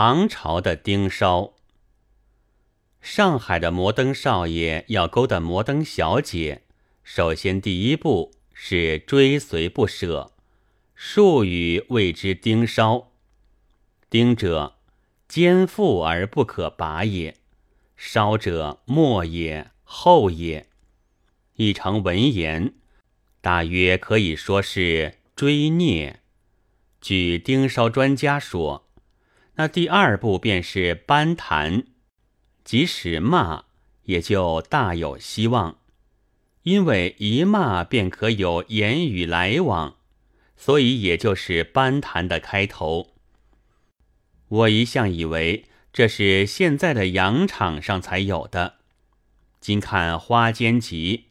唐朝的丁烧。上海的摩登少爷要勾搭摩登小姐，首先第一步是追随不舍，术语谓之丁烧。丁者，坚负而不可拔也；烧者，末也，厚也。译成文言，大约可以说是追孽。据丁烧专家说。那第二步便是班谈，即使骂，也就大有希望，因为一骂便可有言语来往，所以也就是班谈的开头。我一向以为这是现在的洋场上才有的，今看《花间集》，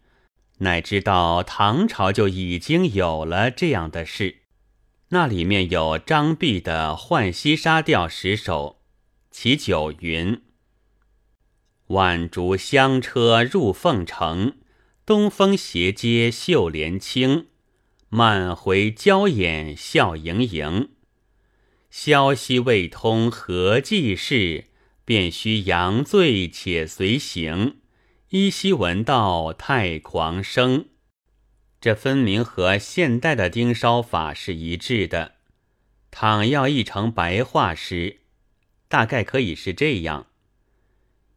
乃知道唐朝就已经有了这样的事。那里面有张弼的《浣溪沙调》十首，其九云：“晚竹香车入凤城，东风斜街绣帘青。漫回娇眼笑盈盈，消息未通何济事？便须扬醉且随行，依稀闻道太狂声。”这分明和现代的盯梢法是一致的。倘要译成白话诗，大概可以是这样：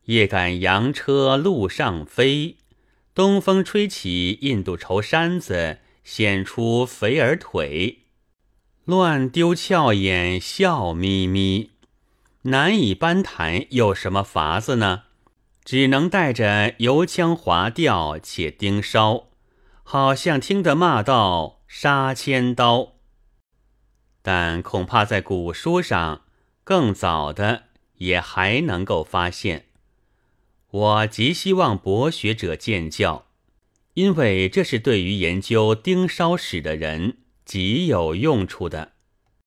夜赶洋车路上飞，东风吹起印度绸衫子，显出肥儿腿，乱丢俏眼笑眯眯。难以班谈，有什么法子呢？只能带着油腔滑调，且盯梢。好像听得骂道“杀千刀”，但恐怕在古书上更早的也还能够发现。我极希望博学者见教，因为这是对于研究丁烧史的人极有用处的。